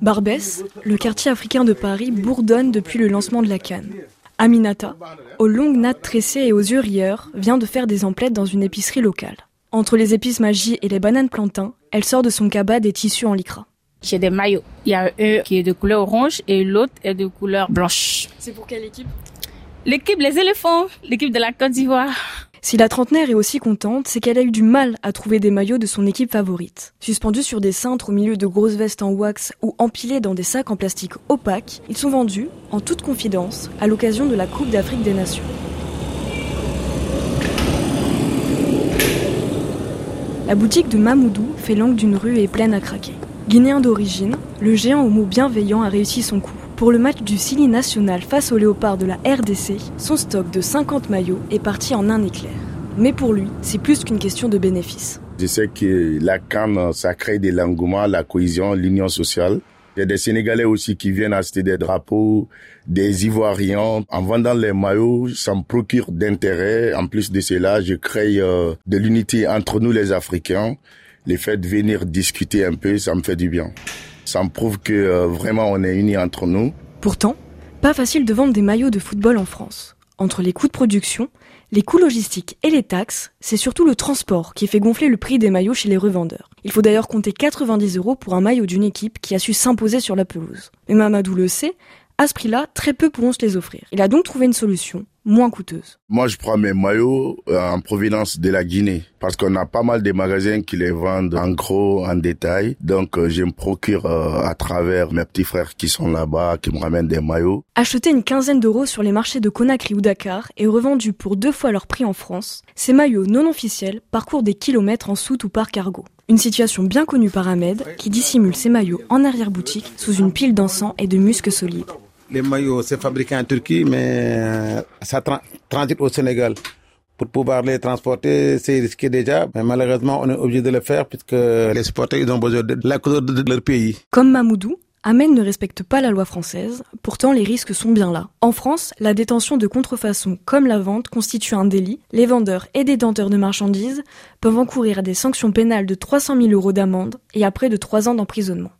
Barbès, le quartier africain de Paris, bourdonne depuis le lancement de la canne. Aminata, aux longues nattes tressées et aux yeux rieurs, vient de faire des emplettes dans une épicerie locale. Entre les épices magie et les bananes plantains, elle sort de son cabas des tissus en lycra. J'ai des maillots. Il y a un qui est de couleur orange et l'autre est de couleur blanche. C'est pour quelle équipe? L'équipe Les éléphants, l'équipe de la Côte d'Ivoire. Si la trentenaire est aussi contente, c'est qu'elle a eu du mal à trouver des maillots de son équipe favorite. Suspendus sur des cintres au milieu de grosses vestes en wax ou empilés dans des sacs en plastique opaques, ils sont vendus, en toute confidence, à l'occasion de la Coupe d'Afrique des Nations. La boutique de Mamoudou fait l'angle d'une rue et est pleine à craquer. Guinéen d'origine, le géant au mot bienveillant a réussi son coup. Pour le match du Sili national face au léopard de la RDC, son stock de 50 maillots est parti en un éclair. Mais pour lui, c'est plus qu'une question de bénéfice. Je sais que la canne, ça crée de l'engouement, la cohésion, l'union sociale. Il y a des Sénégalais aussi qui viennent acheter des drapeaux, des Ivoiriens. En vendant les maillots, ça me procure d'intérêt. En plus de cela, je crée euh, de l'unité entre nous les Africains. Les fait de venir discuter un peu, ça me fait du bien. Ça me prouve que euh, vraiment on est unis entre nous. Pourtant, pas facile de vendre des maillots de football en France. Entre les coûts de production, les coûts logistiques et les taxes, c'est surtout le transport qui fait gonfler le prix des maillots chez les revendeurs. Il faut d'ailleurs compter 90 euros pour un maillot d'une équipe qui a su s'imposer sur la pelouse. Mais Mamadou le sait, à ce prix-là, très peu pourront se les offrir. Il a donc trouvé une solution, moins coûteuse. Moi, je prends mes maillots euh, en provenance de la Guinée parce qu'on a pas mal de magasins qui les vendent en gros, en détail. Donc, euh, je me procure euh, à travers mes petits frères qui sont là-bas, qui me ramènent des maillots. Achetés une quinzaine d'euros sur les marchés de Conakry ou Dakar et revendus pour deux fois leur prix en France, ces maillots non officiels parcourent des kilomètres en soute ou par cargo. Une situation bien connue par Ahmed, qui dissimule ses maillots en arrière-boutique sous une pile d'encens et de musc solides. Les maillots, c'est fabriqué en Turquie, mais ça transite au Sénégal. Pour pouvoir les transporter, c'est risqué déjà, mais malheureusement, on est obligé de le faire puisque les supporters, ils ont besoin de la couleur de leur pays. Comme Mamoudou, Ahmed ne respecte pas la loi française, pourtant les risques sont bien là. En France, la détention de contrefaçon comme la vente constitue un délit. Les vendeurs et détenteurs de marchandises peuvent encourir des sanctions pénales de 300 000 euros d'amende et à près de 3 ans d'emprisonnement.